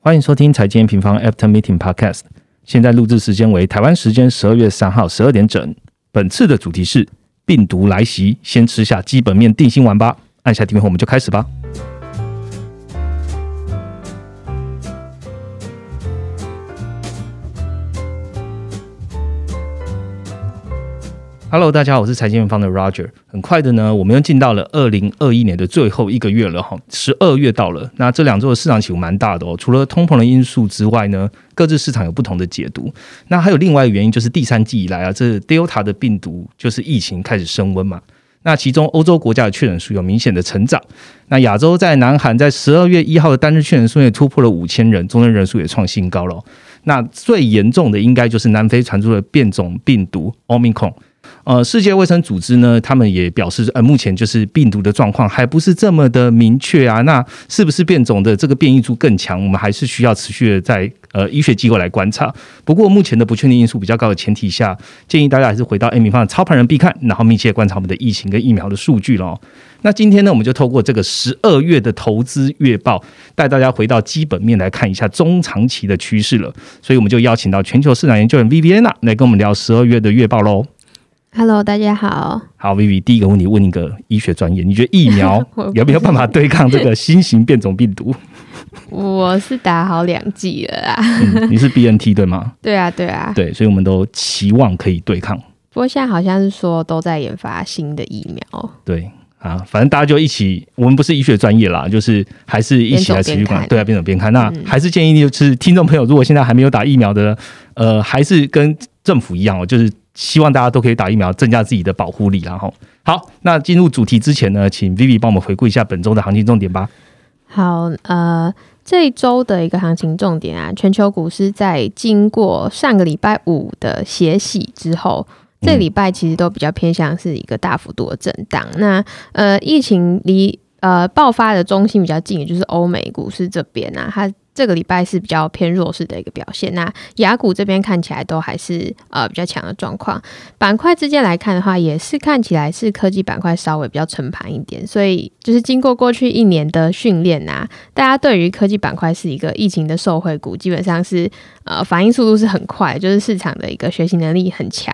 欢迎收听财经平方 After Meeting Podcast。现在录制时间为台湾时间十二月三号十二点整。本次的主题是病毒来袭，先吃下基本面定心丸吧。按下订阅后，我们就开始吧。Hello，大家好，我是财经方的 Roger。很快的呢，我们又进到了二零二一年的最后一个月了哈，十二月到了。那这两周的市场起伏蛮大的哦。除了通膨的因素之外呢，各自市场有不同的解读。那还有另外一个原因，就是第三季以来啊，这 Delta 的病毒就是疫情开始升温嘛。那其中欧洲国家的确诊数有明显的成长。那亚洲在南韩在十二月一号的单日确诊数也突破了五千人，中间人数也创新高了。那最严重的应该就是南非传出了变种病毒 Omicron。呃，世界卫生组织呢，他们也表示，呃，目前就是病毒的状况还不是这么的明确啊。那是不是变种的这个变异株更强？我们还是需要持续的在呃医学机构来观察。不过目前的不确定因素比较高的前提下，建议大家还是回到 A 米方的操盘人必看，然后密切观察我们的疫情跟疫苗的数据喽。那今天呢，我们就透过这个十二月的投资月报，带大家回到基本面来看一下中长期的趋势了。所以我们就邀请到全球市场研究员 Viviana 来跟我们聊十二月的月报喽。Hello，大家好。好，Vivi，第一个问题问一个医学专业，你觉得疫苗 有没有办法对抗这个新型变种病毒？我是打好两剂了啦。你是 BNT 对吗？对啊，对啊，对，所以我们都期望可以对抗。不过现在好像是说都在研发新的疫苗。对啊，反正大家就一起，我们不是医学专业啦，就是还是一起来持续看。对啊，边走边看。那还是建议就是听众朋友，如果现在还没有打疫苗的，呃，还是跟政府一样哦，就是。希望大家都可以打疫苗，增加自己的保护力。然后，好，那进入主题之前呢，请 Vivi 帮我们回顾一下本周的行情重点吧。好，呃，这一周的一个行情重点啊，全球股市在经过上个礼拜五的血洗之后，这礼拜其实都比较偏向是一个大幅度的震荡。那呃，疫情离呃爆发的中心比较近，也就是欧美股市这边啊，它。这个礼拜是比较偏弱势的一个表现，那雅股这边看起来都还是呃比较强的状况。板块之间来看的话，也是看起来是科技板块稍微比较撑盘一点。所以就是经过过去一年的训练啊，大家对于科技板块是一个疫情的受惠股，基本上是呃反应速度是很快，就是市场的一个学习能力很强。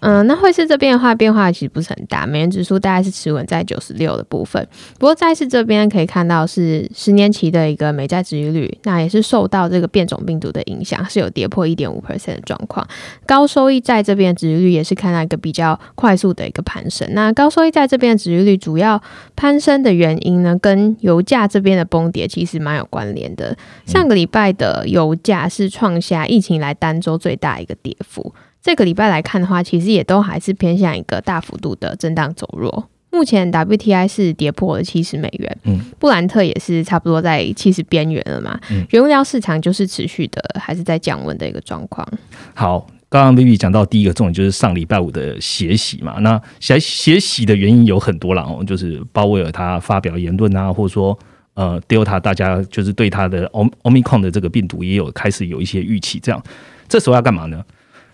嗯，那汇市这边的话，变化其实不是很大，美元指数大概是持稳在九十六的部分。不过债市这边可以看到是十年期的一个美债殖利率，那也是受到这个变种病毒的影响，是有跌破一点五 percent 的状况。高收益债这边殖利率也是看到一个比较快速的一个攀升。那高收益债这边的殖利率主要攀升的原因呢，跟油价这边的崩跌其实蛮有关联的。上个礼拜的油价是创下疫情来单周最大一个跌幅。这个礼拜来看的话，其实也都还是偏向一个大幅度的震荡走弱。目前 WTI 是跌破了七十美元，嗯，布兰特也是差不多在七十边缘了嘛。嗯，原料市场就是持续的还是在降温的一个状况。好，刚刚 Baby 讲到第一个重点就是上礼拜五的血洗嘛。那血血洗的原因有很多啦，哦，就是鲍威尔他发表言论啊，或者说呃 Delta 大家就是对他的 Omicron 的这个病毒也有开始有一些预期。这样，这时候要干嘛呢？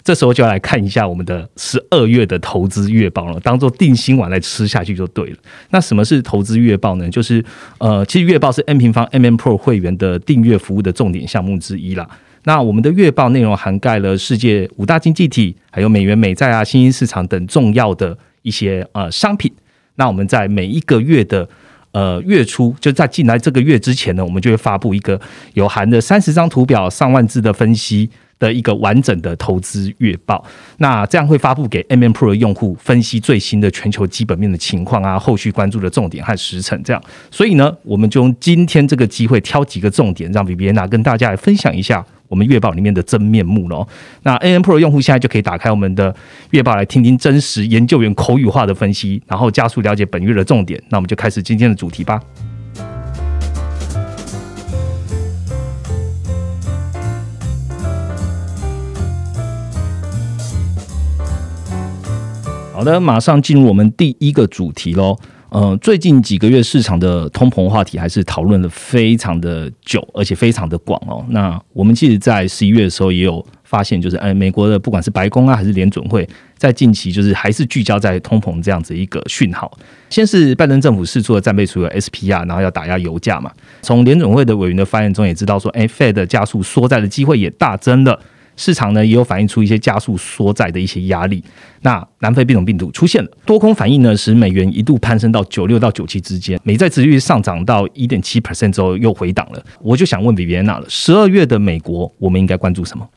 这时候就要来看一下我们的十二月的投资月报了，当做定心丸来吃下去就对了。那什么是投资月报呢？就是呃，其实月报是 N 平方 M M Pro 会员的订阅服务的重点项目之一啦。那我们的月报内容涵盖了世界五大经济体，还有美元美债啊、新兴市场等重要的一些呃商品。那我们在每一个月的呃月初，就在进来这个月之前呢，我们就会发布一个有含的三十张图表、上万字的分析。的一个完整的投资月报，那这样会发布给 M M Pro 的用户分析最新的全球基本面的情况啊，后续关注的重点和时程这样。所以呢，我们就用今天这个机会挑几个重点，让 Viviana 跟大家来分享一下我们月报里面的真面目喽。那 M M Pro 用户现在就可以打开我们的月报来听听真实研究员口语化的分析，然后加速了解本月的重点。那我们就开始今天的主题吧。好的，马上进入我们第一个主题喽。嗯，最近几个月市场的通膨话题还是讨论的非常的久，而且非常的广哦。那我们其实，在十一月的时候也有发现，就是哎，美国的不管是白宫啊，还是联准会，在近期就是还是聚焦在通膨这样子一个讯号。先是拜登政府试出了战备储的 SPR，然后要打压油价嘛。从联准会的委员的发言中也知道说，哎，Fed 加速缩债的机会也大增了。市场呢也有反映出一些加速缩债的一些压力。那南非变种病毒出现了，多空反应呢，使美元一度攀升到九六到九七之间，美债殖率上涨到一点七 percent 之后又回档了。我就想问比比安娜了，十二月的美国，我们应该关注什么？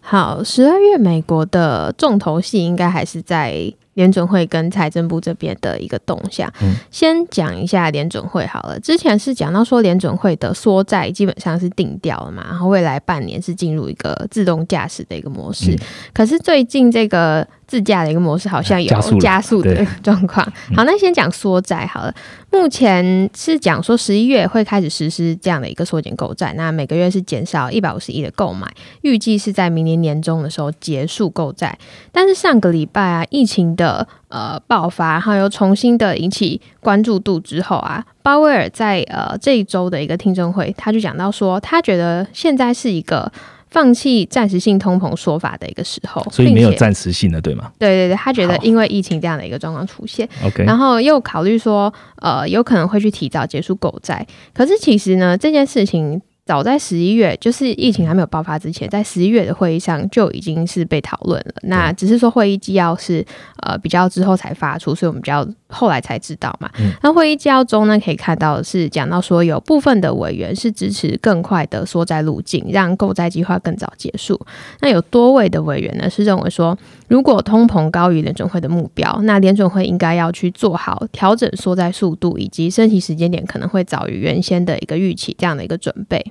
好，十二月美国的重头戏应该还是在。联准会跟财政部这边的一个动向，先讲一下联准会好了。之前是讲到说联准会的缩债基本上是定掉了嘛，然后未来半年是进入一个自动驾驶的一个模式。可是最近这个。自驾的一个模式好像有加速的 状况。好，那先讲缩债好了。目前是讲说十一月会开始实施这样的一个缩减购债，那每个月是减少一百五十亿的购买，预计是在明年年中的时候结束购债。但是上个礼拜啊，疫情的呃爆发，然后又重新的引起关注度之后啊，鲍威尔在呃这一周的一个听证会，他就讲到说，他觉得现在是一个。放弃暂时性通膨说法的一个时候，所以没有暂时性的，对吗？对对对，他觉得因为疫情这样的一个状况出现，OK，然后又考虑说，呃，有可能会去提早结束购债。可是其实呢，这件事情早在十一月，就是疫情还没有爆发之前，在十一月的会议上就已经是被讨论了。那只是说会议纪要是呃比较之后才发出，所以我们比较。后来才知道嘛。那会议纪要中呢，可以看到是讲到说，有部分的委员是支持更快的缩债路径，让购债计划更早结束。那有多位的委员呢，是认为说，如果通膨高于联准会的目标，那联准会应该要去做好调整缩债速度以及升息时间点可能会早于原先的一个预期这样的一个准备。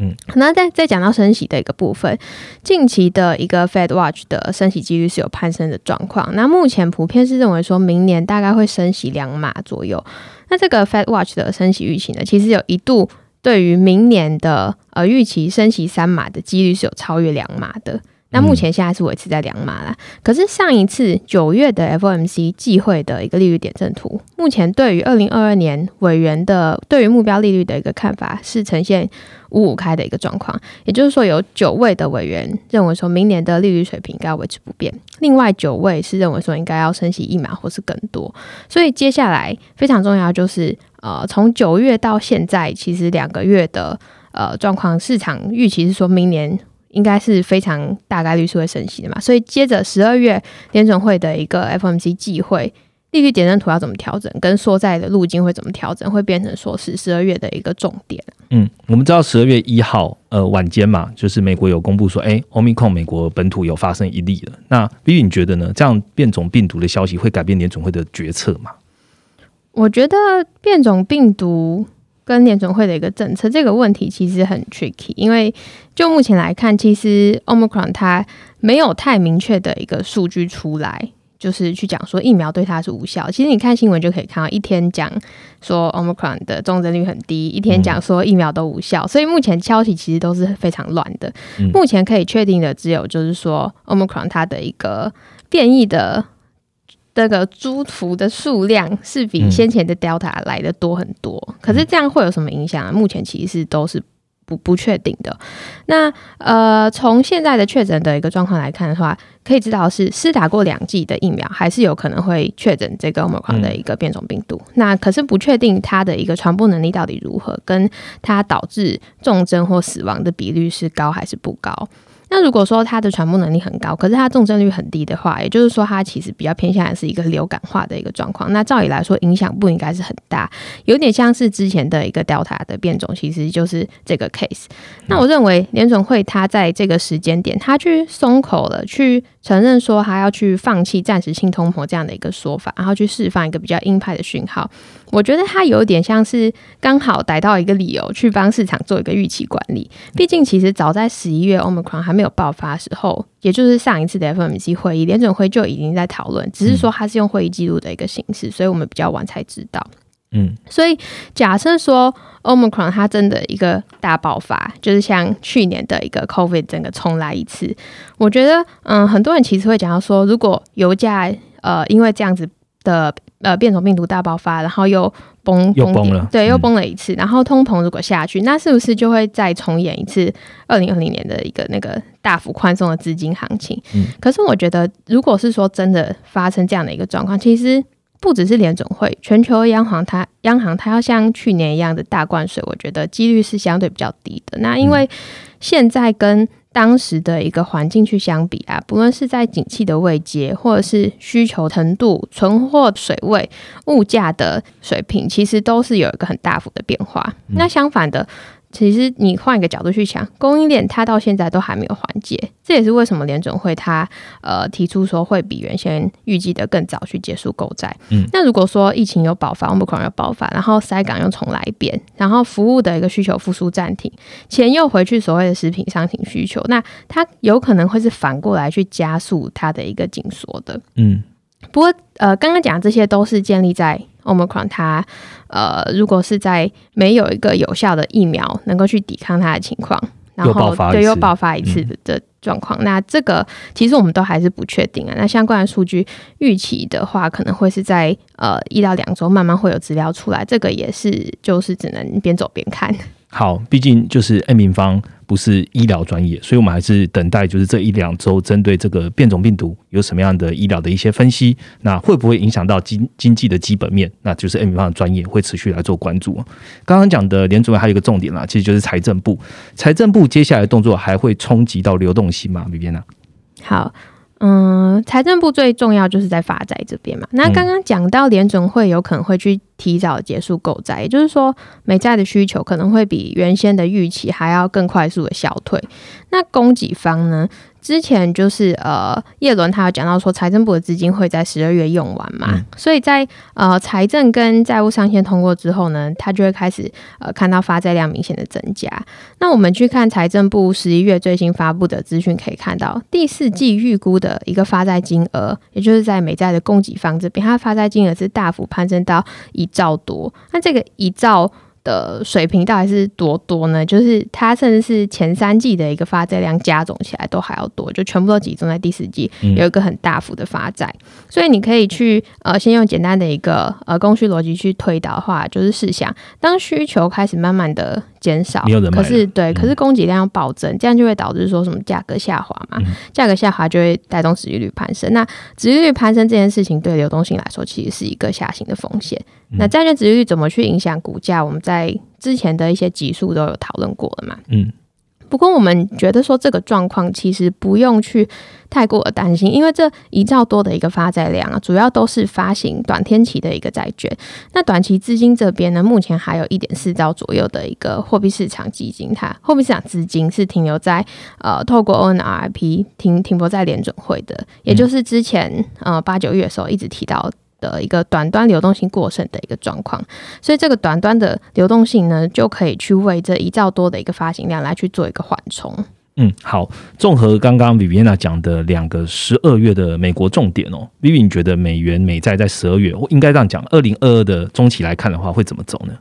嗯，那再再讲到升息的一个部分，近期的一个 Fed Watch 的升息几率是有攀升的状况。那目前普遍是认为说明年大概会升息两码左右。那这个 Fed Watch 的升息预期呢，其实有一度对于明年的呃预期升息三码的几率是有超越两码的。那目前现在是维持在两码啦。可是上一次九月的 FOMC 季会的一个利率点阵图，目前对于二零二二年委员的对于目标利率的一个看法是呈现五五开的一个状况，也就是说有九位的委员认为说明年的利率水平应该维持不变，另外九位是认为说应该要升息一码或是更多。所以接下来非常重要就是呃，从九月到现在，其实两个月的呃状况，市场预期是说明年。应该是非常大概率是会升息的嘛，所以接着十二月联准会的一个 FOMC 季会利率点阵图要怎么调整，跟缩债的路径会怎么调整，会变成说是十二月的一个重点。嗯，我们知道十二月一号呃晚间嘛，就是美国有公布说，哎，Omicron 美国本土有发生一例了。那 v i 你觉得呢？这样变种病毒的消息会改变联准会的决策吗？我觉得变种病毒。跟联准会的一个政策，这个问题其实很 tricky，因为就目前来看，其实 omicron 它没有太明确的一个数据出来，就是去讲说疫苗对它是无效。其实你看新闻就可以看到，一天讲说 omicron 的重症率很低，一天讲说疫苗都无效，所以目前消息其实都是非常乱的。目前可以确定的只有就是说 omicron 它的一个变异的。这个猪图的数量是比先前的 Delta 来的多很多，可是这样会有什么影响？啊目前其实都是不不确定的。那呃，从现在的确诊的一个状况来看的话，可以知道是施打过两剂的疫苗，还是有可能会确诊这个 Omicron 的一个变种病毒。那可是不确定它的一个传播能力到底如何，跟它导致重症或死亡的比率是高还是不高。那如果说它的传播能力很高，可是它重症率很低的话，也就是说它其实比较偏向的是一个流感化的一个状况。那照理来说，影响不应该是很大，有点像是之前的一个 Delta 的变种，其实就是这个 case。那我认为联总会它在这个时间点，它去松口了，去承认说它要去放弃暂时性通膨这样的一个说法，然后去释放一个比较鹰派的讯号。我觉得它有点像是刚好逮到一个理由去帮市场做一个预期管理。毕竟其实早在十一月 Omicron 还没有爆发的时候，也就是上一次的 FOMC 会议，联准会就已经在讨论，只是说它是用会议记录的一个形式，所以我们比较晚才知道。嗯，所以假设说 Omicron 它真的一个大爆发，就是像去年的一个 COVID 整个重来一次，我觉得嗯，很多人其实会讲到说，如果油价呃因为这样子的。呃，变种病毒大爆发，然后又崩又崩了对，又嗯崩了一次。然后通膨如果下去，那是不是就会再重演一次二零二零年的一个那个大幅宽松的资金行情？嗯可是我觉得，如果是说真的发生这样的一个状况，其实不只是联总会，全球央行它央行它要像去年一样的大灌水，我觉得几率是相对比较低的。那因为现在跟当时的一个环境去相比啊，不论是在景气的位阶，或者是需求程度、存货水位、物价的水平，其实都是有一个很大幅的变化。那相反的，其实你换一个角度去想，供应链它到现在都还没有缓解，这也是为什么联准会它呃提出说会比原先预计的更早去结束购债。嗯，那如果说疫情有爆发，我们可能有爆发，然后塞港又重来一遍，然后服务的一个需求复苏暂停，钱又回去所谓的食品商品需求，那它有可能会是反过来去加速它的一个紧缩的。嗯不过，呃，刚刚讲这些都是建立在 Omicron 它，呃，如果是在没有一个有效的疫苗能够去抵抗它的情况，然后对又爆发一次的的状况，那这个其实我们都还是不确定啊。那相关的数据预期的话，可能会是在呃一到两周慢慢会有资料出来，这个也是就是只能边走边看。好，毕竟就是 N 平方不是医疗专业，所以我们还是等待就是这一两周针对这个变种病毒有什么样的医疗的一些分析，那会不会影响到经经济的基本面？那就是 M 方的专业会持续来做关注。刚刚讲的连主任还有一个重点啦，其实就是财政部，财政部接下来的动作还会冲击到流动性吗？比边呢？好，嗯，财政部最重要就是在发债这边嘛。那刚刚讲到联准会有可能会去提早结束购债，也就是说美债的需求可能会比原先的预期还要更快速的消退。那供给方呢？之前就是呃，叶伦他有讲到说，财政部的资金会在十二月用完嘛，嗯所以在呃财政跟债务上限通过之后呢，他就会开始呃看到发债量明显的增加。那我们去看财政部十一月最新发布的资讯，可以看到第四季预估的一个发债金额，也就是在美债的供给方这边，它的发债金额是大幅攀升到一兆多。那这个一兆的水平到底是多多呢？就是它甚至是前三季的一个发债量加总起来都还要多，就全部都集中在第四季，嗯有一个很大幅的发债。所以你可以去呃，先用简单的一个呃供需逻辑去推导的话，就是试想，当需求开始慢慢的减少没有人，可是对，嗯可是供给量要暴增，这样就会导致说什么价格下滑嘛？嗯价格下滑就会带动殖利率攀升。那殖利率攀升这件事情对流动性来说，其实是一个下行的风险。嗯那债券殖利率怎么去影响股价？我们在之前的一些集数都有讨论过了嘛。嗯不过我们觉得说这个状况其实不用去太过的担心，因为这一兆多的一个发债量啊，主要都是发行短天期的一个债券。那短期资金这边呢，目前还有一点四兆左右的一个货币市场基金，它货币市场资金是停留在呃透过 ONRP 停停泊在联准会的，也就是之前呃八九月的时候一直提到。的一个短端流动性过剩的一个状况，所以这个短端的流动性呢，就可以去为这一兆多的一个发行量来去做一个缓冲。嗯，好。综合刚刚 Viviana 讲的两个十二月的美国重点哦，Vivi，你觉得美元美债在十二月，我应该这样讲，二零二二的中期来看的话，会怎么走呢？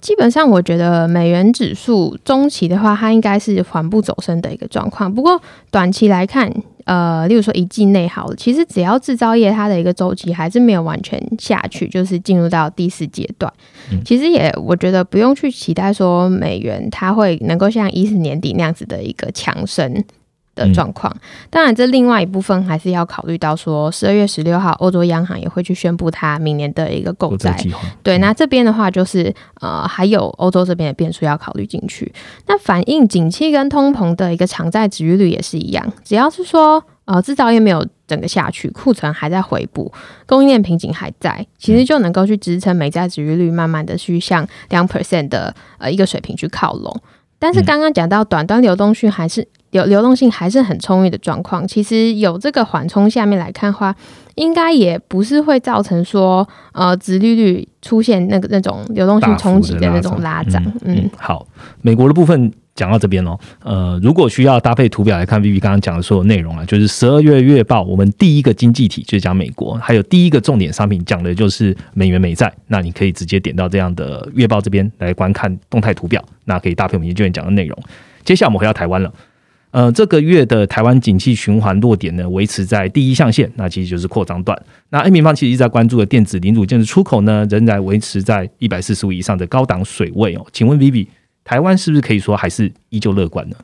基本上，我觉得美元指数中期的话，它应该是缓步走升的一个状况。不过短期来看，呃，例如说一季内好了，其实只要制造业它的一个周期还是没有完全下去，就是进入到第四阶段。嗯其实也我觉得不用去期待说美元它会能够像一四年底那样子的一个强升。的状况，当然，这另外一部分还是要考虑到说，十二月十六号，欧洲央行也会去宣布它明年的一个购债。计划，对，那这边的话就是呃，还有欧洲这边的变数要考虑进去。那反映景气跟通膨的一个偿债值率率也是一样，只要是说呃制造业没有整个下去，库存还在回补，供应链瓶颈还在，其实就能够去支撑美债值率率慢慢的去向两 percent 的呃一个水平去靠拢。但是刚刚讲到短端流动性还是流流动性还是很充裕的状况，其实有这个缓冲下面来看的话，应该也不是会造成说呃，殖利率出现那个那种流动性冲击的那种拉涨。嗯嗯，好，美国的部分讲到这边哦，呃，如果需要搭配图表来看，Vivi 刚刚讲的所有内容啊，就是十二月月报，我们第一个经济体就是讲美国，还有第一个重点商品讲的就是美元美债，那你可以直接点到这样的月报这边来观看动态图表，那可以搭配我们研究员讲的内容。接下来我们回到台湾了。呃，这个月的台湾景气循环落点呢，维持在第一象限，那其实就是扩张段。那 A 平方其实一直在关注的电子零组件的出口呢，仍然维持在一百四十五以上的高档水位哦。请问 Vivi，台湾是不是可以说还是依旧乐观呢？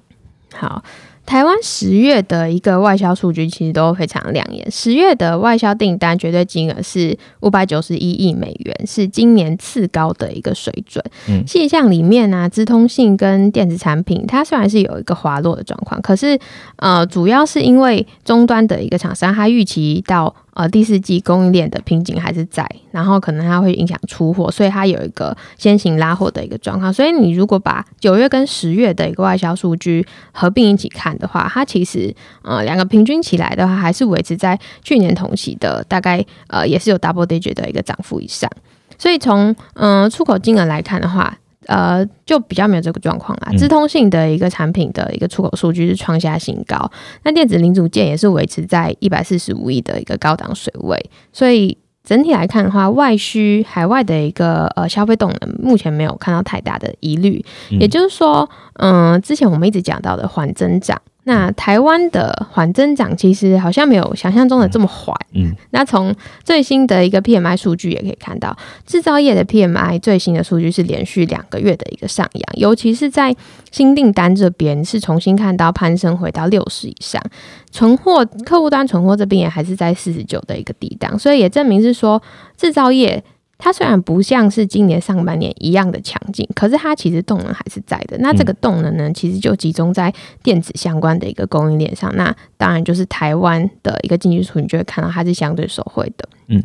好。台湾十月的一个外销数据其实都非常亮眼，十月的外销订单绝对金额是五百九十一亿美元，是今年次高的一个水准。嗯，现象里面呢，资通信跟电子产品，它虽然是有一个滑落的状况，可是呃，主要是因为终端的一个厂商，它预期到。呃，第四季供应链的瓶颈还是在，然后可能它会影响出货，所以它有一个先行拉货的一个状况。所以你如果把九月跟十月的一个外销数据合并一起看的话，它其实呃两个平均起来的话，还是维持在去年同期的大概呃也是有 double digit 的一个涨幅以上。所以从嗯出口金额来看的话。呃，就比较没有这个状况啦。资通信的一个产品的一个出口数据是创下新高，那电子零组件也是维持在一百四十五亿的一个高档水位，所以整体来看的话，外需海外的一个呃消费动能目前没有看到太大的疑虑。也就是说，嗯，之前我们一直讲到的缓增长。那台湾的缓增长其实好像没有想象中的这么缓。嗯，那从最新的一个 PMI 数据也可以看到，制造业的 PMI 最新的数据是连续两个月的一个上扬，尤其是在新订单这边是重新看到攀升回到六十以上，存货客户端存货这边也还是在四十九的一个低档，所以也证明是说制造业。它虽然不像是今年上半年一样的强劲，可是它其实动能还是在的。那这个动能呢，其实就集中在电子相关的一个供应链上。那当然就是台湾的一个经济数，你就会看到它是相对受惠的。嗯，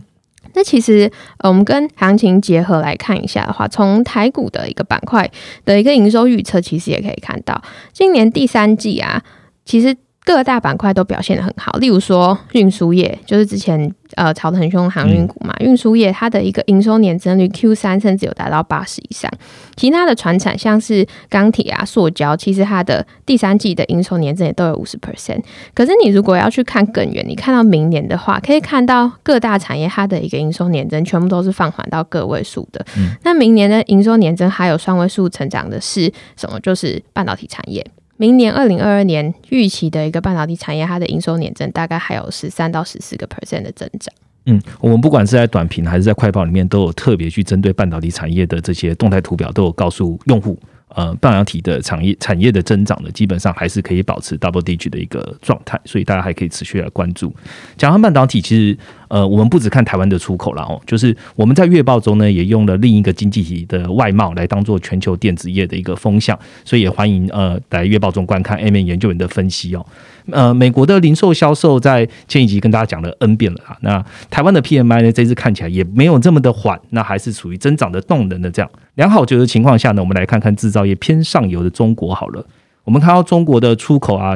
那其实呃，我们跟行情结合来看一下的话，从台股的一个板块的一个营收预测，其实也可以看到，今年第三季啊，其实。各大板块都表现的很好，例如说运输业，就是之前呃炒得很凶航运股嘛，运输业它的一个营收年增率 Q 三甚至有达到八十以上。其他的船产像是钢铁啊、塑胶，其实它的第三季的营收年增也都有五十 percent。可是你如果要去看更远，你看到明年的话，可以看到各大产业它的一个营收年增全部都是放缓到个位数的。那明年的营收年增还有双位数成长的是什么？就是半导体产业。明年二零二二年预期的一个半导体产业，它的营收年增大概还有十三到十四个 percent 的增长。嗯，我们不管是在短评还是在快报里面，都有特别去针对半导体产业的这些动态图表，都有告诉用户。呃，半导体的产业产业的增长呢，基本上还是可以保持 double digit 的一个状态，所以大家还可以持续来关注。讲到半导体，其实呃，我们不只看台湾的出口了哦，就是我们在月报中呢，也用了另一个经济体的外贸来当做全球电子业的一个风向，所以也欢迎呃来月报中观看 M N 研究员的分析哦。呃，美国的零售销售在前一集跟大家讲了 N 遍了啊。那台湾的 PMI 呢，这次看起来也没有这么的缓，那还是处于增长的动能的这样良好觉的情况下呢，我们来看看制造业偏上游的中国好了。我们看到中国的出口啊，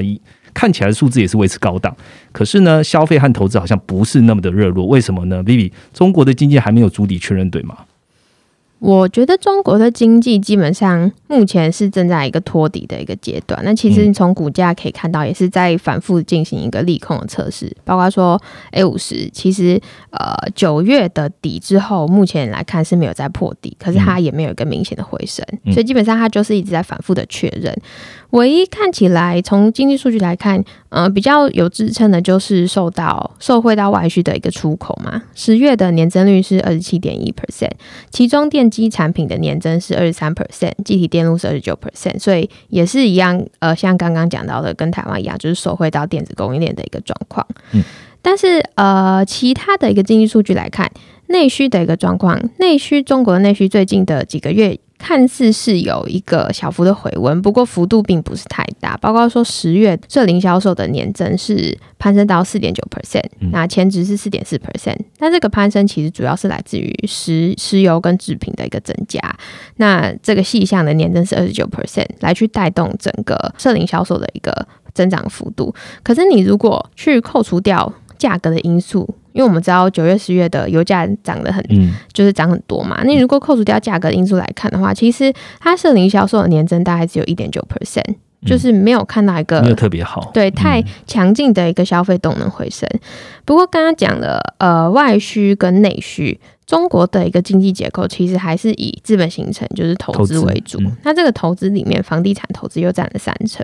看起来数字也是维持高档，可是呢，消费和投资好像不是那么的热络，为什么呢？Vivi，中国的经济还没有足底确认对吗？我觉得中国的经济基本上目前是正在一个托底的一个阶段。那其实你从股价可以看到，也是在反复进行一个利空的测试。包括说 A 五十，其实呃九月的底之后，目前来看是没有在破底，可是它也没有一个明显的回升，所以基本上它就是一直在反复的确认。唯一看起来从经济数据来看，呃，比较有支撑的，就是受到受惠到外需的一个出口嘛。十月的年增率是二十七点一 percent，其中电机产品的年增是二十三 percent，机体电路是二十九 percent，所以也是一样，呃，像刚刚讲到的，跟台湾一样，就是手绘到电子供应链的一个状况。嗯，但是呃，其他的一个经济数据来看，内需的一个状况，内需中国内需最近的几个月。看似是有一个小幅的回温，不过幅度并不是太大。包括说十月社零销售的年增是攀升到四点九 percent，那前值是四点四 percent。那这个攀升其实主要是来自于石石油跟制品的一个增加。那这个细项的年增是二十九 percent，来去带动整个社零销售的一个增长幅度。可是你如果去扣除掉价格的因素，因为我们知道九月、十月的油价涨得很，就是涨很多嘛。那如果扣除掉价格因素来看的话，其实它社零销售的年增大概只有一点九 percent，就是没有看到一个没有特别好，对，太强劲的一个消费动能回升。不过刚刚讲了，呃，外需跟内需，中国的一个经济结构其实还是以资本形成，就是投资为主。那这个投资里面，房地产投资又占了三成。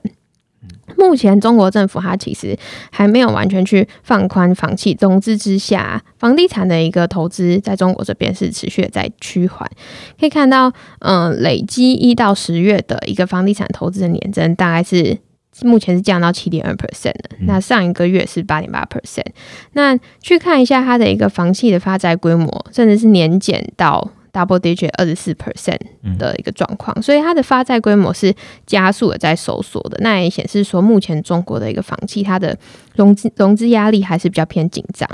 目前中国政府它其实还没有完全去放宽房企融资之下，房地产的一个投资在中国这边是持续的在趋缓。可以看到，嗯，累积一到十月的一个房地产投资的年增，大概是目前是降到七点二 percent 的。那上一个月是八点八 percent。那去看一下它的一个房企的发债规模，甚至是年减到。Double digit 二十四 percent 的一个状况，所以它的发债规模是加速的在收缩的。那也显示说，目前中国的一个房企，它的融资融资压力还是比较偏紧张。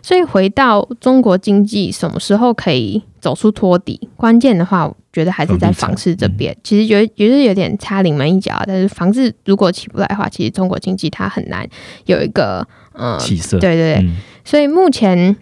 所以回到中国经济什么时候可以走出托底，关键的话，我觉得还是在房市这边。其实觉得也是有点差临门一脚，但是房市如果起不来的话，其实中国经济它很难有一个嗯起色。对对对，所以目前。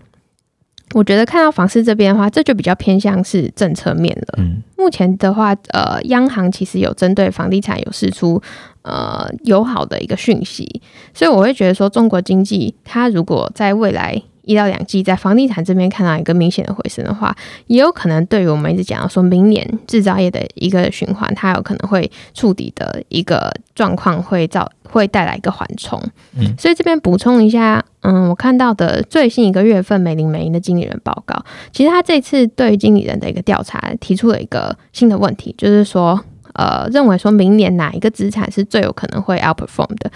我觉得看到房市这边的话，这就比较偏向是政策面了。嗯，目前的话，呃，央行其实有针对房地产有释出呃友好的一个讯息，所以我会觉得说，中国经济它如果在未来。一到两季在房地产这边看到一个明显的回升的话，也有可能对于我们一直讲到说明年制造业的一个循环，它有可能会触底的一个状况会造会带来一个缓冲。嗯，所以这边补充一下，嗯，我看到的最新一个月份美林美银的经理人报告，其实他这次对于经理人的一个调查提出了一个新的问题，就是说，呃，认为说明年哪一个资产是最有可能会 outperform 的？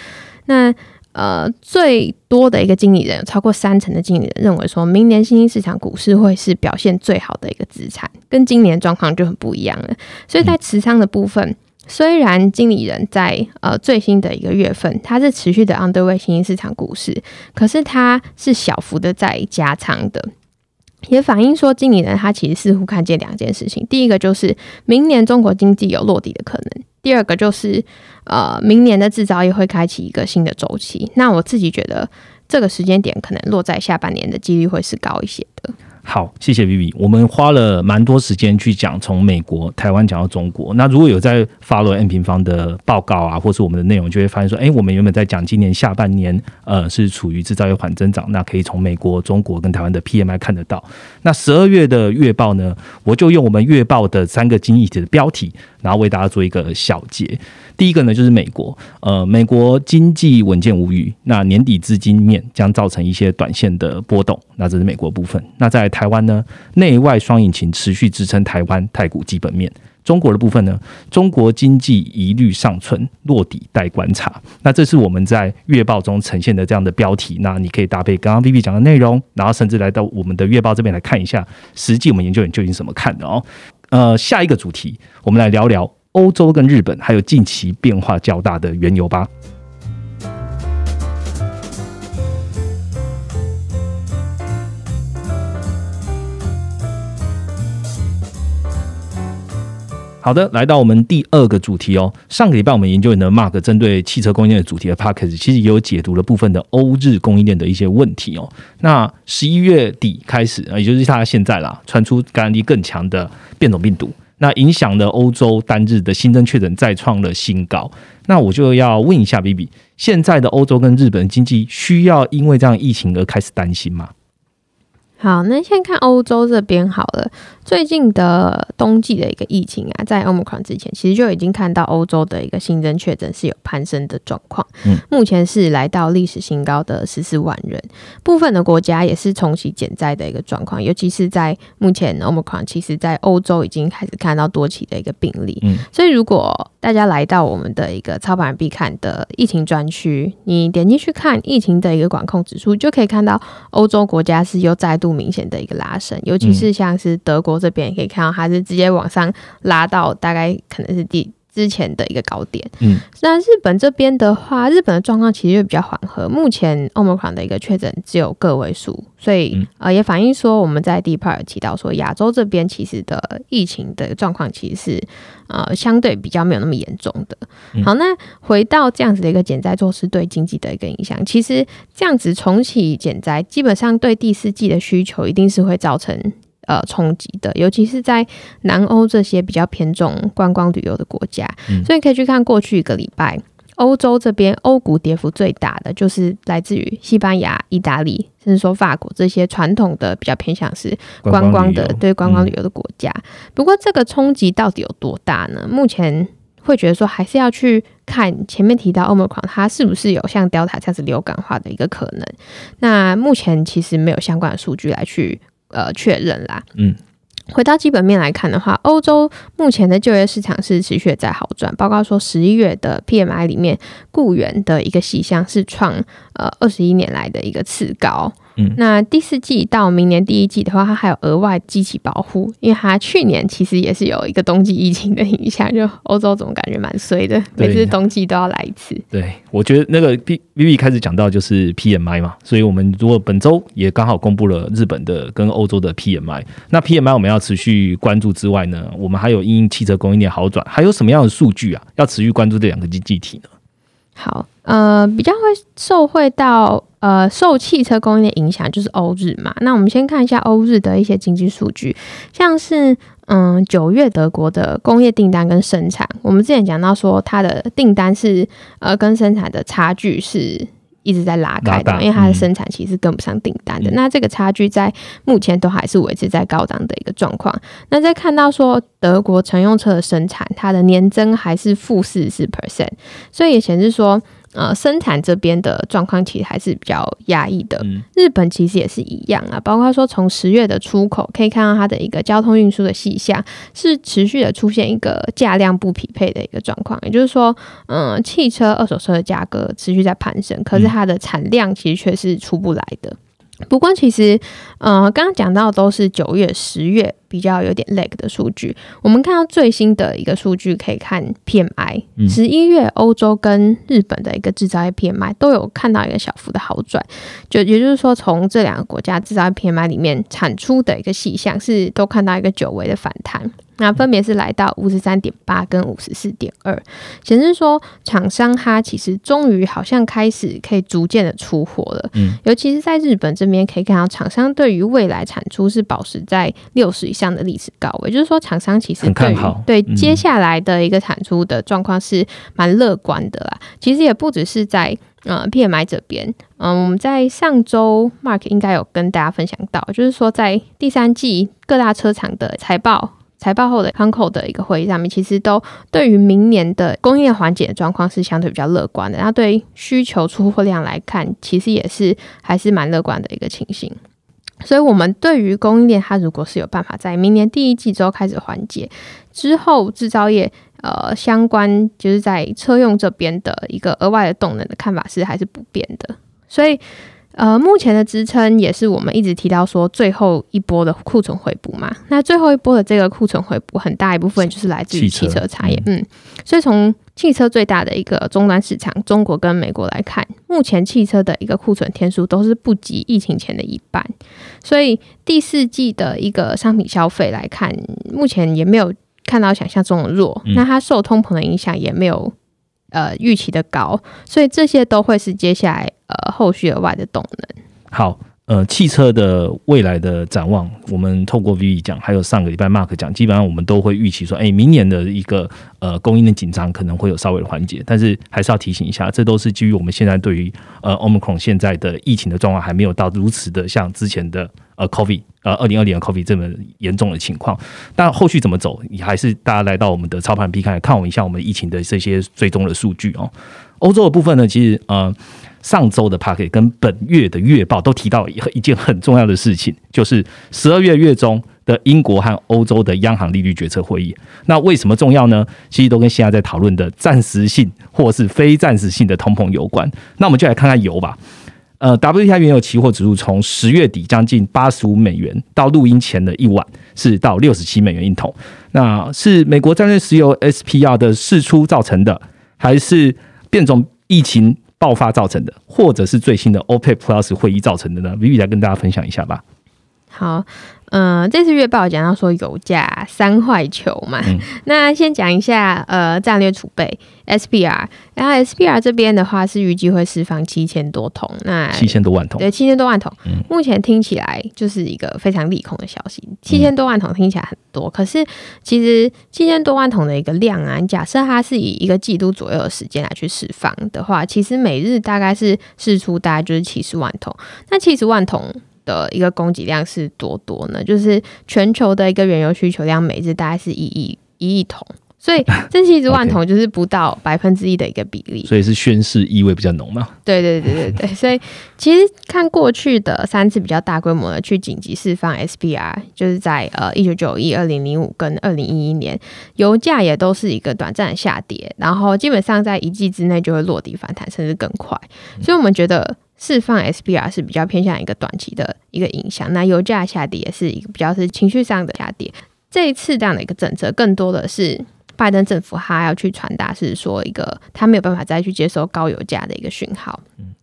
那呃，最多的一个经理人，超过三成的经理人认为，说明年新兴市场股市会是表现最好的一个资产，跟今年状况就很不一样了。所以在持仓的部分，虽然经理人在呃最新的一个月份，它是持续的 underway 新兴市场股市，可是它是小幅的在加仓的，也反映说经理人他其实似乎看见两件事情：第一个就是明年中国经济有落地的可能。第二个就是，呃，明年的制造业会开启一个新的周期。那我自己觉得，这个时间点可能落在下半年的几率会是高一些的。好，谢谢 Vivi。我们花了蛮多时间去讲从美国、台湾讲到中国。那如果有在 follow N 平方的报告啊，或是我们的内容，就会发现说，哎，我们原本在讲今年下半年，呃，是处于制造业缓增长。那可以从美国、中国跟台湾的 PMI 看得到。那十二月的月报呢，我就用我们月报的三个经济体的标题，然后为大家做一个小结。第一个呢，就是美国，呃，美国经济稳健无虞，那年底资金面将造成一些短线的波动，那这是美国部分。那在台湾呢，内外双引擎持续支撑台湾太股基本面。中国的部分呢，中国经济疑虑尚存，落底待观察。那这是我们在月报中呈现的这样的标题。那你可以搭配刚刚 B B 讲的内容，然后甚至来到我们的月报这边来看一下，实际我们研究员究竟怎么看的哦。呃，下一个主题，我们来聊聊。欧洲跟日本还有近期变化较大的原油吧。好的，来到我们第二个主题哦。上个礼拜我们研究员的 Mark 针对汽车供应链的主题的 p a c k a g e 其实也有解读了部分的欧日供应链的一些问题哦。那十一月底开始，也就是它现在啦，传出感染力更强的变种病毒。那影响了欧洲单日的新增确诊再创了新高。那我就要问一下 B B，现在的欧洲跟日本经济需要因为这样疫情而开始担心吗？好，那先看欧洲这边好了。最近的冬季的一个疫情啊，在 Omicron 之前，其实就已经看到欧洲的一个新增确诊是有攀升的状况。嗯，目前是来到历史新高的十四万人。部分的国家也是重启减灾的一个状况，尤其是在目前 Omicron，其实在欧洲已经开始看到多起的一个病例。嗯，所以如果大家来到我们的一个超版必看的疫情专区，你点进去看疫情的一个管控指数，就可以看到欧洲国家是又再度明显的一个拉升，尤其是像是德国。这边也可以看到，它是直接往上拉到大概可能是第之前的一个高点。嗯，那日本这边的话，日本的状况其实就比较缓和，目前欧盟款的一个确诊只有个位数，所以呃也反映说我们在第一 part 提到说亚洲这边其实的疫情的状况其实是呃相对比较没有那么严重的。好，那回到这样子的一个减灾措施对经济的一个影响，其实这样子重启减灾，基本上对第四季的需求一定是会造成。呃，冲击的，尤其是在南欧这些比较偏重观光旅游的国家，所以你可以去看过去一个礼拜，欧洲这边欧股跌幅最大的就是来自于西班牙、意大利，甚至说法国这些传统的比较偏向是观光的对观光旅游的国家。不过，这个冲击到底有多大呢？目前会觉得说，还是要去看前面提到 Omicron 它是不是有像 Delta 这样子流感化的一个可能。那目前其实没有相关的数据来去呃确认啦。嗯。回到基本面来看的话，欧洲目前的就业市场是持续在好转。报告说，十一月的 PMI 里面雇员的一个细项是创呃二十一年来的一个次高。嗯，那第四季到明年第一季的话，它还有额外机器保护，因为它去年其实也是有一个冬季疫情的影响，就欧洲总感觉蛮衰的，每次冬季都要来一次。对，我觉得那个 B V V 开始讲到就是 P M I 嘛，所以我们如果本周也刚好公布了日本的跟欧洲的 P M I，那 P M I 我们要持续关注之外呢，我们还有因汽车供应链好转，还有什么样的数据啊？要持续关注这两个经济体呢？好，呃，比较会受惠到。呃，受汽车供应的影响就是欧日嘛。那我们先看一下欧日的一些经济数据，像是嗯九月德国的工业订单跟生产，我们之前讲到说它的订单是呃跟生产的差距是一直在拉开的，因为它的生产其实跟不上订单的。那这个差距在目前都还是维持在高档的一个状况。那再看到说德国乘用车的生产，它的年增还是负四十 percent，所以也显示说。呃，生产这边的状况其实还是比较压抑的。日本其实也是一样啊，包括说从十月的出口可以看到它的一个交通运输的细项是持续的出现一个价量不匹配的一个状况，也就是说，嗯，汽车二手车的价格持续在攀升，可是它的产量其实却是出不来的。不过，其实，呃，刚刚讲到都是九月、十月比较有点 lag 的数据。我们看到最新的一个数据，可以看 PMI。十一月欧洲跟日本的一个制造业 PMI 都有看到一个小幅的好转，就也就是说，从这两个国家制造业 PMI 里面产出的一个细项是都看到一个久违的反弹。那分别是来到五十三点八跟五十四点二，显示说厂商它其实终于好像开始可以逐渐的出货了。嗯，尤其是在日本这边可以看到，厂商对于未来产出是保持在六十以上的历史高位，就是说厂商其实对对接下来的一个产出的状况是蛮乐观的啦。其实也不只是在呃 PMI 这边，嗯，我们在上周 Mark 应该有跟大家分享到，就是说在第三季各大车厂的财报。财报后的康口的一个会议上面，其实都对于明年的供应链缓解的状况是相对比较乐观的。那对需求出货量来看，其实也是还是蛮乐观的一个情形。所以，我们对于供应链，它如果是有办法在明年第一季之后开始缓解之后，制造业呃相关就是在车用这边的一个额外的动能的看法是还是不变的。所以。呃，目前的支撑也是我们一直提到说最后一波的库存回补嘛。那最后一波的这个库存回补，很大一部分就是来自于汽车产业。嗯，所以从汽车最大的一个终端市场中国跟美国来看，目前汽车的一个库存天数都是不及疫情前的一半。所以第四季的一个商品消费来看，目前也没有看到想象中的弱。那它受通膨的影响也没有。呃，预期的高，所以这些都会是接下来呃后续额外的动能。好，呃，汽车的未来的展望，我们透过 V 讲，还有上个礼拜 Mark 讲，基本上我们都会预期说，哎，明年的一个呃供应的紧张可能会有稍微的缓解，但是还是要提醒一下，这都是基于我们现在对于呃 Omicron 现在的疫情的状况还没有到如此的像之前的呃 Covid。呃，二零二零的 Covid 这么严重的情况，但后续怎么走，也还是大家来到我们的操盘 P 看看我们一下我们疫情的这些追踪的数据哦。欧洲的部分呢，其实呃，上周的 Packet 跟本月的月报都提到一一件很重要的事情，就是十二月月中的英国和欧洲的央行利率决策会议。那为什么重要呢？其实都跟现在在讨论的暂时性或是非暂时性的通膨有关。那我们就来看看油吧。呃，WTI 原油期货指数从十月底将近八十五美元，到录音前的一晚是到六十七美元一桶。那是美国战略石油 SPR 的释出造成的，还是变种疫情爆发造成的，或者是最新的 OPEC Plus 会议造成的呢？Vivi 来跟大家分享一下吧。好。嗯，这次月报讲到说油价三坏球嘛，那先讲一下呃战略储备 SPR，然后 SPR 这边的话是预计会释放七千多桶，那七千多万桶，对，七千多万桶，目前听起来就是一个非常利空的消息。七千多万桶听起来很多，可是其实七千多万桶的一个量啊，假设它是以一个季度左右的时间来去释放的话，其实每日大概是释出大概就是七十万桶，那七十万桶。的一个供给量是多多呢？就是全球的一个原油需求量每日大概是一亿一亿桶，所以 这七十万桶就是不到百分之一的一个比例，所以是宣誓意味比较浓嘛？对对对对对，所以其实看过去的三次比较大规模的去紧急释放 SPR，就是在呃一九九一、二零零五跟二零一一年，油价也都是一个短暂的下跌，然后基本上在一季之内就会落地反弹，甚至更快。所以我们觉得释放 SBR 是比较偏向一个短期的一个影响，那油价下跌也是一个比较是情绪上的下跌。这一次这样的一个政策，更多的是。拜登政府他要去传达是说一个他没有办法再去接受高油价的一个讯号。嗯，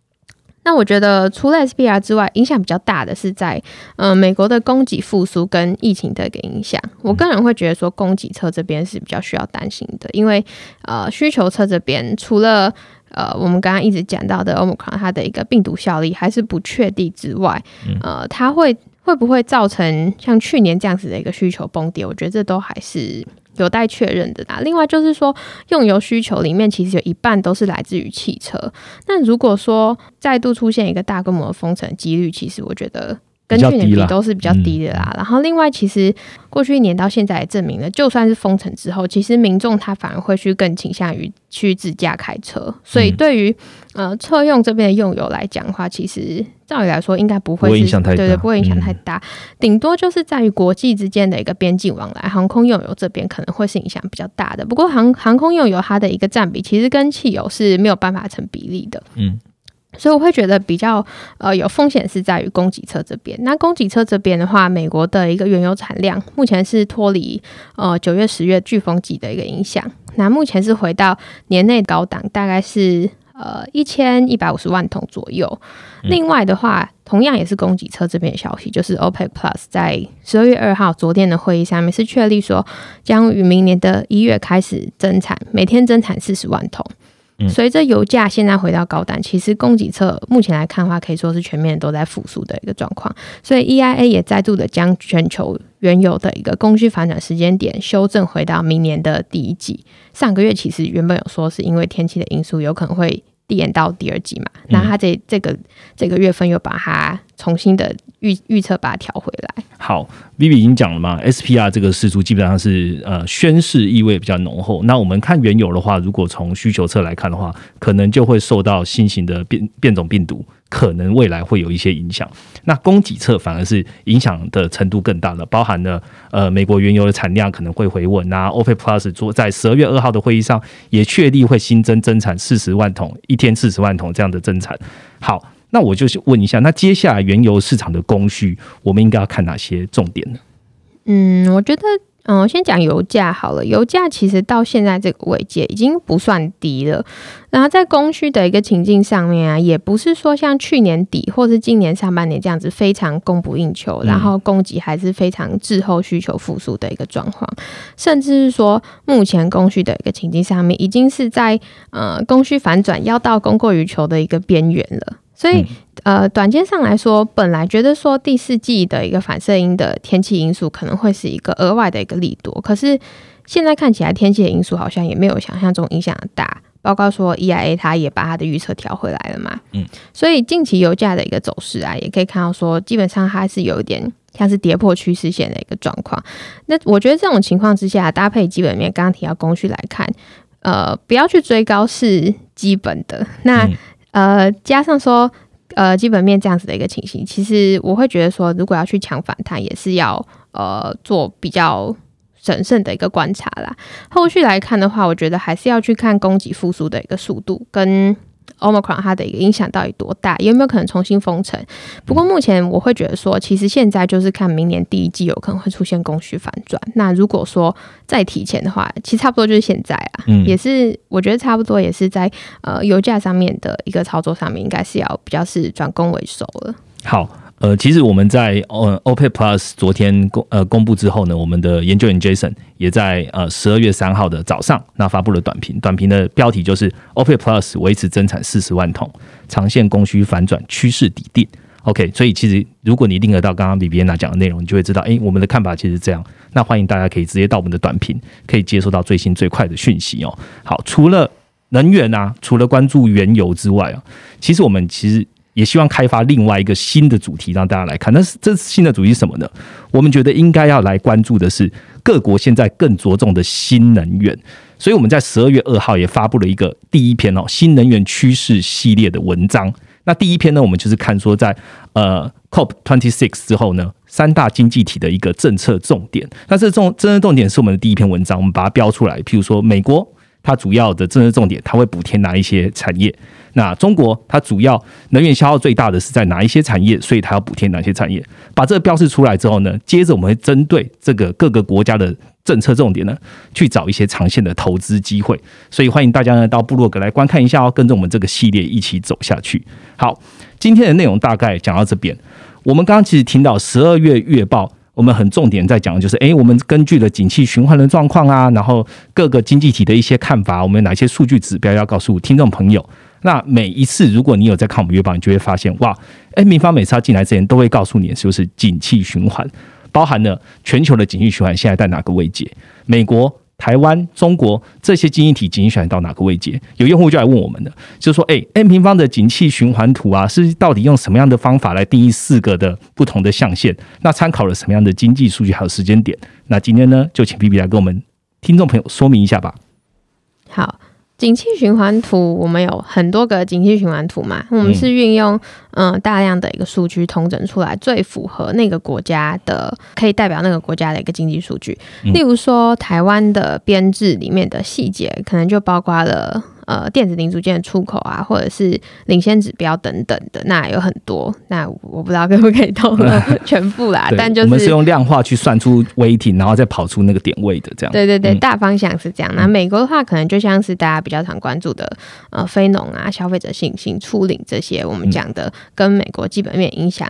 那我觉得除了 SBR 之外，影响比较大的是在嗯美国的供给复苏跟疫情的一个影响。我个人会觉得说供给侧这边是比较需要担心的，因为呃需求侧这边除了呃我们刚刚一直讲到的 Omicron 它的一个病毒效力还是不确定之外，呃它会会不会造成像去年这样子的一个需求崩跌？我觉得这都还是。有待确认的啦。另外就是说，用油需求里面其实有一半都是来自于汽车。那如果说再度出现一个大规模的封城几率，其实我觉得。跟去年比都是比较低的啦。然后另外，其实过去一年到现在也证明了，就算是封城之后，其实民众他反而会去更倾向于去自驾开车。所以对于呃车用这边的用油来讲的话，其实照理来说应该不会影响太大，对对，不会影响太大。顶多就是在于国际之间的一个边境往来，航空用油这边可能会是影响比较大的。不过航航空用油它的一个占比，其实跟汽油是没有办法成比例的。嗯。所以我会觉得比较呃有风险是在于供给侧这边。那供给侧这边的话，美国的一个原油产量目前是脱离呃九月十月飓风季的一个影响，那目前是回到年内高档，大概是呃一千一百五十万桶左右。另外的话，同样也是供给侧这边的消息，就是 OPEC Plus 在十二月二号昨天的会议上面是确立说，将于明年的一月开始增产，每天增产四十万桶。随着油价现在回到高档，其实供给侧目前来看的话，可以说是全面都在复苏的一个状况。所以 EIA 也再度的将全球原油的一个供需反转时间点修正回到明年的第一季。上个月其实原本有说是因为天气的因素，有可能会延到第二季嘛。那他这这个这个月份又把它重新的预预测把它调回来。好，Vivi 已经讲了嘛，SPR 这个事出基本上是呃宣誓意味比较浓厚。那我们看原油的话，如果从需求侧来看的话，可能就会受到新型的变变种病毒，可能未来会有一些影响。那供给侧反而是影响的程度更大了，包含了呃美国原油的产量可能会回稳啊，OPEC Plus 做在十二月二号的会议上也确定会新增增产四十万桶，一天四十万桶这样的增产。好。那我就问一下，那接下来原油市场的供需，我们应该要看哪些重点呢？嗯，我觉得，嗯，先讲油价好了。油价其实到现在这个位阶已经不算低了。然后在供需的一个情境上面啊，也不是说像去年底或是今年上半年这样子非常供不应求，然后供给还是非常滞后，需求复苏的一个状况。甚至是说，目前供需的一个情境上面，已经是在呃供需反转要到供过于求的一个边缘了。所以，呃，短间上来说，本来觉得说第四季的一个反射音的天气因素可能会是一个额外的一个利多，可是现在看起来天气的因素好像也没有想象中影响大。包括说 EIA 它也把它的预测调回来了嘛，嗯，所以近期油价的一个走势啊，也可以看到说，基本上它是有一点像是跌破趋势线的一个状况。那我觉得这种情况之下，搭配基本面刚刚提到供需来看，呃，不要去追高是基本的。那呃，加上说，呃，基本面这样子的一个情形，其实我会觉得说，如果要去抢反弹，也是要呃做比较审慎的一个观察啦。后续来看的话，我觉得还是要去看供给复苏的一个速度跟。Omicron 它的一个影响到底多大？有没有可能重新封城？不过目前我会觉得说，其实现在就是看明年第一季有可能会出现供需反转。那如果说再提前的话，其实差不多就是现在啊，也是我觉得差不多也是在呃油价上面的一个操作上面，应该是要比较是转攻为守了。好。呃，其实我们在呃 OPEC Plus 昨天公呃公布之后呢，我们的研究员 Jason 也在呃十二月三号的早上，那发布了短评，短评的标题就是 OPEC Plus 维持增产四十万桶，长线供需反转趋势底定。OK，所以其实如果你订得到刚刚 B B N 讲的内容，你就会知道，哎，我们的看法其实这样。那欢迎大家可以直接到我们的短评，可以接收到最新最快的讯息哦。好，除了能源啊，除了关注原油之外啊，其实我们其实。也希望开发另外一个新的主题让大家来看。但是这新的主题是什么呢？我们觉得应该要来关注的是各国现在更着重的新能源。所以我们在十二月二号也发布了一个第一篇哦新能源趋势系列的文章。那第一篇呢，我们就是看说在呃 COP twenty six 之后呢，三大经济体的一个政策重点。那这重政策重点是我们的第一篇文章，我们把它标出来。譬如说美国。它主要的政策重点，它会补贴哪一些产业？那中国它主要能源消耗最大的是在哪一些产业？所以它要补贴哪些产业？把这个标示出来之后呢，接着我们会针对这个各个国家的政策重点呢，去找一些长线的投资机会。所以欢迎大家呢到部落格来观看一下哦，跟着我们这个系列一起走下去。好，今天的内容大概讲到这边。我们刚刚其实听到十二月月报。我们很重点在讲的就是，哎，我们根据了景气循环的状况啊，然后各个经济体的一些看法，我们有哪些数据指标要告诉听众朋友。那每一次如果你有在看我们月报，你就会发现，哇，哎，民方每次要进来之前都会告诉你，是不是景气循环，包含了全球的景气循环现在在哪个位阶，美国。台湾、中国这些经济体景气循环到哪个位阶？有用户就来问我们的，就说：“哎，n 平方的景气循环图啊，是到底用什么样的方法来定义四个的不同的象限？那参考了什么样的经济数据还有时间点？那今天呢，就请 B B 来跟我们听众朋友说明一下吧。”好。景气循环图，我们有很多个景气循环图嘛，我们是运用嗯大量的一个数据统整出来，最符合那个国家的，可以代表那个国家的一个经济数据。例如说，台湾的编制里面的细节，可能就包括了。呃，电子零组件的出口啊，或者是领先指标等等的，那有很多。那我不知道可不可以透露 全部啦，但就是我们是用量化去算出微体，然后再跑出那个点位的这样。对对对，大方向是这样。那美国的话，可能就像是大家比较常关注的，呃，非农啊、消费者信心、出领这些，我们讲的跟美国基本面影响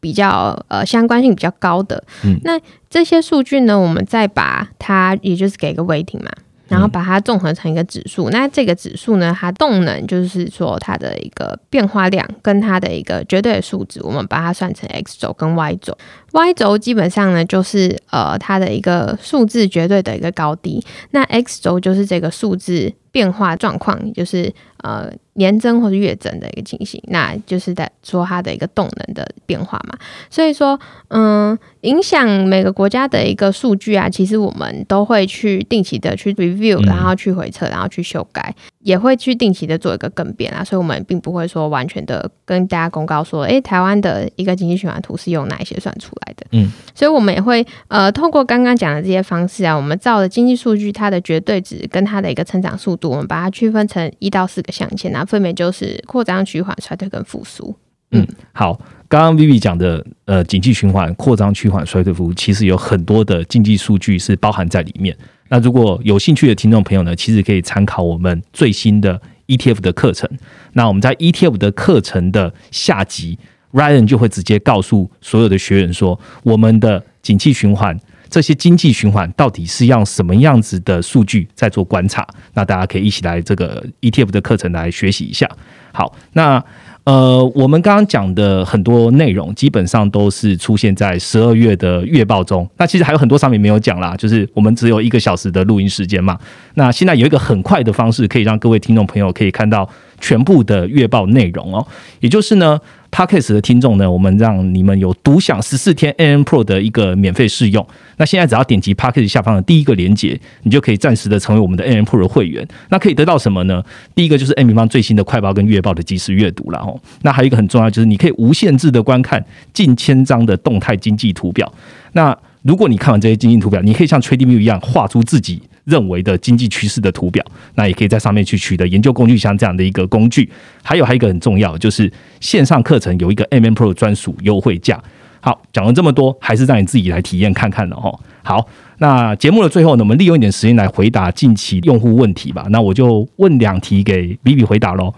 比较呃相关性比较高的。嗯，那这些数据呢，我们再把它，也就是给个微体嘛。然后把它综合成一个指数，那这个指数呢，它动能就是说它的一个变化量跟它的一个绝对的数值，我们把它算成 x 轴跟 y 轴。y 轴基本上呢，就是呃它的一个数字绝对的一个高低，那 x 轴就是这个数字变化状况，就是呃。年增或是月增的一个情形，那就是在说它的一个动能的变化嘛。所以说，嗯，影响每个国家的一个数据啊，其实我们都会去定期的去 review，然后去回测，然后去修改，也会去定期的做一个更变啊。所以，我们并不会说完全的跟大家公告说，诶，台湾的一个经济循环图是用哪一些算出来的。嗯，所以我们也会呃，透过刚刚讲的这些方式啊，我们照的经济数据它的绝对值跟它的一个成长速度，我们把它区分成一到四个象限啊。分别就是扩张、趋缓、衰退跟复苏。嗯，好，刚刚 Vivi 讲的呃，经济循环、扩张、趋缓、衰退、复苏，其实有很多的经济数据是包含在里面。那如果有兴趣的听众朋友呢，其实可以参考我们最新的 ETF 的课程。那我们在 ETF 的课程的下集，Ryan 就会直接告诉所有的学员说，我们的景气循环。这些经济循环到底是用什么样子的数据在做观察？那大家可以一起来这个 ETF 的课程来学习一下。好，那呃，我们刚刚讲的很多内容，基本上都是出现在十二月的月报中。那其实还有很多上面没有讲啦，就是我们只有一个小时的录音时间嘛。那现在有一个很快的方式，可以让各位听众朋友可以看到全部的月报内容哦，也就是呢。Podcast 的听众呢，我们让你们有独享十四天 AM Pro 的一个免费试用。那现在只要点击 Podcast 下方的第一个连接，你就可以暂时的成为我们的 AM Pro 的会员。那可以得到什么呢？第一个就是 AM 方最新的快报跟月报的即时阅读了哦。那还有一个很重要，就是你可以无限制的观看近千张的动态经济图表。那如果你看完这些经济图表，你可以像 Trading View 一样画出自己。认为的经济趋势的图表，那也可以在上面去取得研究工具箱这样的一个工具。还有还有一个很重要，就是线上课程有一个 M M Pro 专属优惠价。好，讲了这么多，还是让你自己来体验看看了哈。好，那节目的最后呢，我们利用一点时间来回答近期用户问题吧。那我就问两题给 B B 回答喽。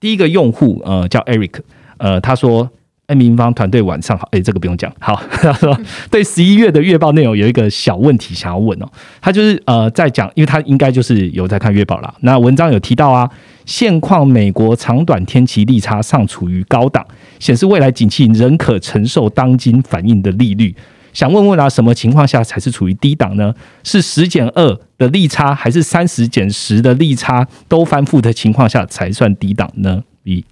第一个用户呃叫 Eric，呃他说。哎，民方团队晚上好。哎，这个不用讲。好，他说对十一月的月报内容有一个小问题想要问哦。他就是呃在讲，因为他应该就是有在看月报啦。那文章有提到啊，现况美国长短天期利差尚处于高档，显示未来景气仍可承受当今反应的利率。想问问啊，什么情况下才是处于低档呢？是十减二的利差，还是三十减十的利差都翻覆的情况下才算低档呢？一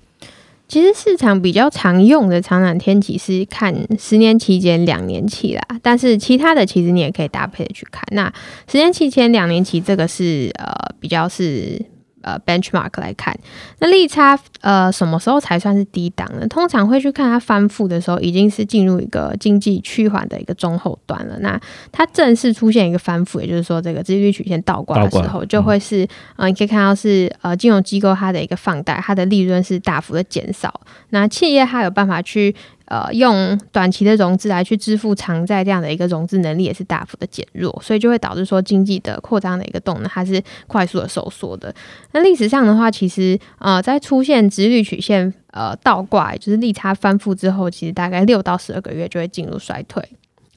其实市场比较常用的长短天期是看十年期间、两年期啦，但是其他的其实你也可以搭配的去看。那十年期前、两年期这个是呃比较是。呃，benchmark 来看，那利差呃什么时候才算是低档呢？通常会去看它翻覆的时候，已经是进入一个经济趋缓的一个中后段了。那它正式出现一个翻覆，也就是说这个利率曲线倒挂的时候，就会是呃，你可以看到是呃金融机构它的一个放贷，它的利润是大幅的减少。那企业它有办法去。呃，用短期的融资来去支付偿债，这样的一个融资能力也是大幅的减弱，所以就会导致说经济的扩张的一个动能，它是快速的收缩的。那历史上的话，其实呃，在出现直率曲线呃倒挂，就是利差翻覆之后，其实大概六到十二个月就会进入衰退。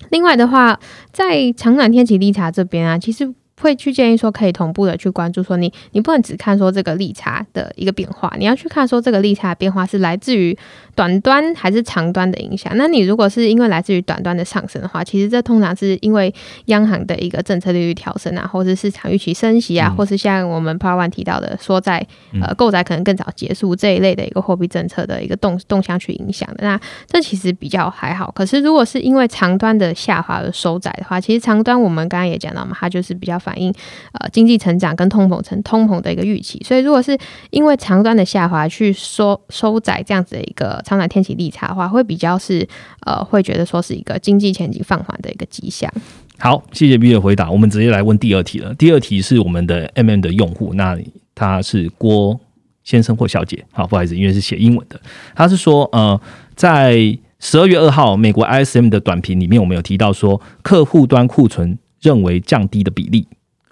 另外的话，在长短天期利差这边啊，其实。会去建议说，可以同步的去关注说，你你不能只看说这个利差的一个变化，你要去看说这个利差的变化是来自于短端还是长端的影响。那你如果是因为来自于短端的上升的话，其实这通常是因为央行的一个政策利率调升啊，或是市场预期升息啊，或是像我们 Part One 提到的说在呃购债可能更早结束这一类的一个货币政策的一个动动向去影响的。那这其实比较还好。可是如果是因为长端的下滑而收窄的话，其实长端我们刚刚也讲到嘛，它就是比较。反映呃经济成长跟通膨成通膨的一个预期，所以如果是因为长端的下滑去收收窄这样子的一个长短天气利差的话，会比较是呃会觉得说是一个经济前景放缓的一个迹象。好，谢谢 B 的回答，我们直接来问第二题了。第二题是我们的 MM 的用户，那他是郭先生或小姐，好不好意思，因为是写英文的，他是说呃在十二月二号美国 ISM 的短评里面，我们有提到说客户端库存认为降低的比例。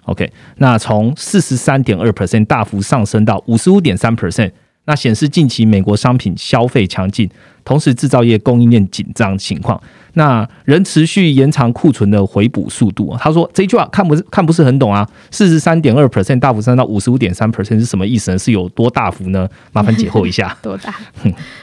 OK，那从四十三点二 percent 大幅上升到五十五点三 percent，那显示近期美国商品消费强劲，同时制造业供应链紧张情况，那仍持续延长库存的回补速度。他说这句话看不是看不是很懂啊，四十三点二 percent 大幅升到五十五点三 percent 是什么意思呢？是有多大幅呢？麻烦解惑一下。多大？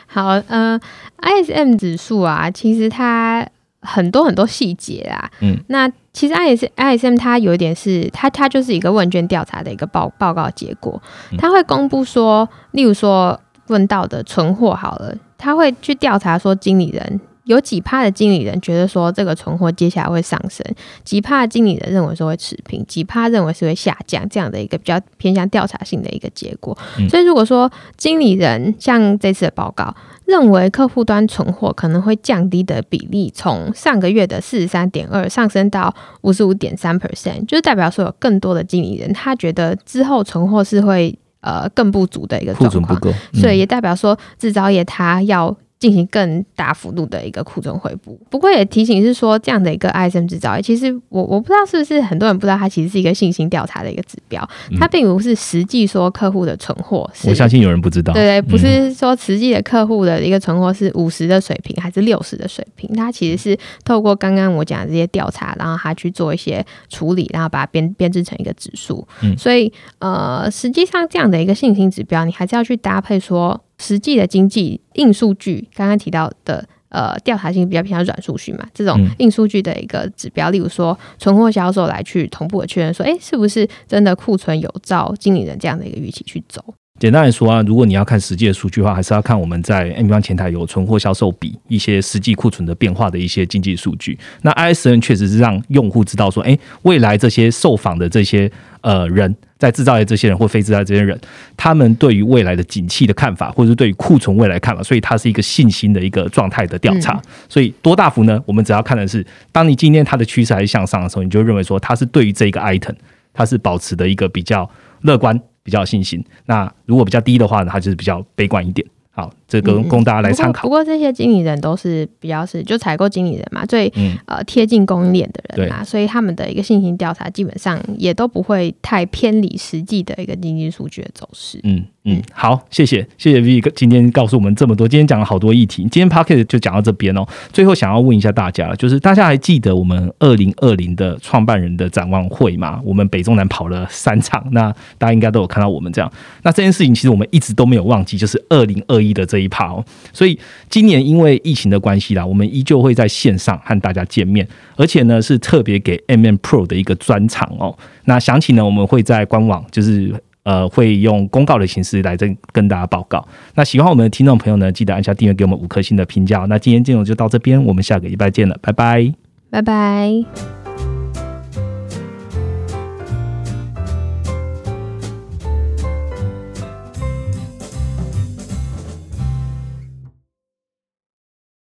好，呃，ISM 指数啊，其实它。很多很多细节啊，嗯，那其实 I S I S M 它有一点是它它就是一个问卷调查的一个报报告结果，它会公布说，例如说问到的存货好了，他会去调查说经理人有几趴的经理人觉得说这个存货接下来会上升，几趴的经理人认为说会持平，几趴认为是会下降，这样的一个比较偏向调查性的一个结果。所以如果说经理人像这次的报告。认为客户端存货可能会降低的比例，从上个月的四十三点二上升到五十五点三 percent，就是代表说有更多的经理人他觉得之后存货是会呃更不足的一个状况，所以也代表说制造业它要。进行更大幅度的一个库存回补，不过也提醒是说，这样的一个 ISM 制造，其实我我不知道是不是很多人不知道，它其实是一个信心调查的一个指标，它并不是实际说客户的存货。我相信有人不知道，对对，不是说实际的客户的一个存货是五十的水平还是六十的水平，它其实是透过刚刚我讲的这些调查，然后他去做一些处理，然后把它编编制成一个指数。嗯，所以呃，实际上这样的一个信心指标，你还是要去搭配说。实际的经济硬数据，刚刚提到的，呃，调查性比较偏向软数据嘛，这种硬数据的一个指标，例如说存货销售来去同步的确认，说，哎，是不是真的库存有照经理人这样的一个预期去走？简单来说啊，如果你要看实际的数据的话，还是要看我们在 M 方前台有存货销售比一些实际库存的变化的一些经济数据。那 ISN 确实是让用户知道说，哎，未来这些受访的这些呃人。在制造业这些人或非制造业这些人，他们对于未来的景气的看法，或者是对于库存未来看法，所以它是一个信心的一个状态的调查。所以多大幅呢？我们只要看的是，当你今天它的趋势还是向上的时候，你就认为说它是对于这个 item，它是保持的一个比较乐观、比较有信心。那如果比较低的话呢，它就是比较悲观一点。好，这个供大家来参考。不过这些经理人都是比较是就采购经理人嘛，最呃贴近供应链的人嘛，所以他们的一个信心调查基本上也都不会太偏离实际的一个经济数据的走势。嗯。嗯，好，谢谢，谢谢 V 今天告诉我们这么多，今天讲了好多议题，今天 p o c k e t 就讲到这边哦。最后想要问一下大家，就是大家还记得我们二零二零的创办人的展望会吗？我们北中南跑了三场，那大家应该都有看到我们这样。那这件事情其实我们一直都没有忘记，就是二零二一的这一趴哦。所以今年因为疫情的关系啦，我们依旧会在线上和大家见面，而且呢是特别给 MM Pro 的一个专场哦。那详情呢，我们会在官网就是。呃，会用公告的形式来跟跟大家报告。那喜欢我们的听众朋友呢，记得按下订阅，给我们五颗星的评价。那今天内容就到这边，我们下个礼拜见了，拜拜，拜拜。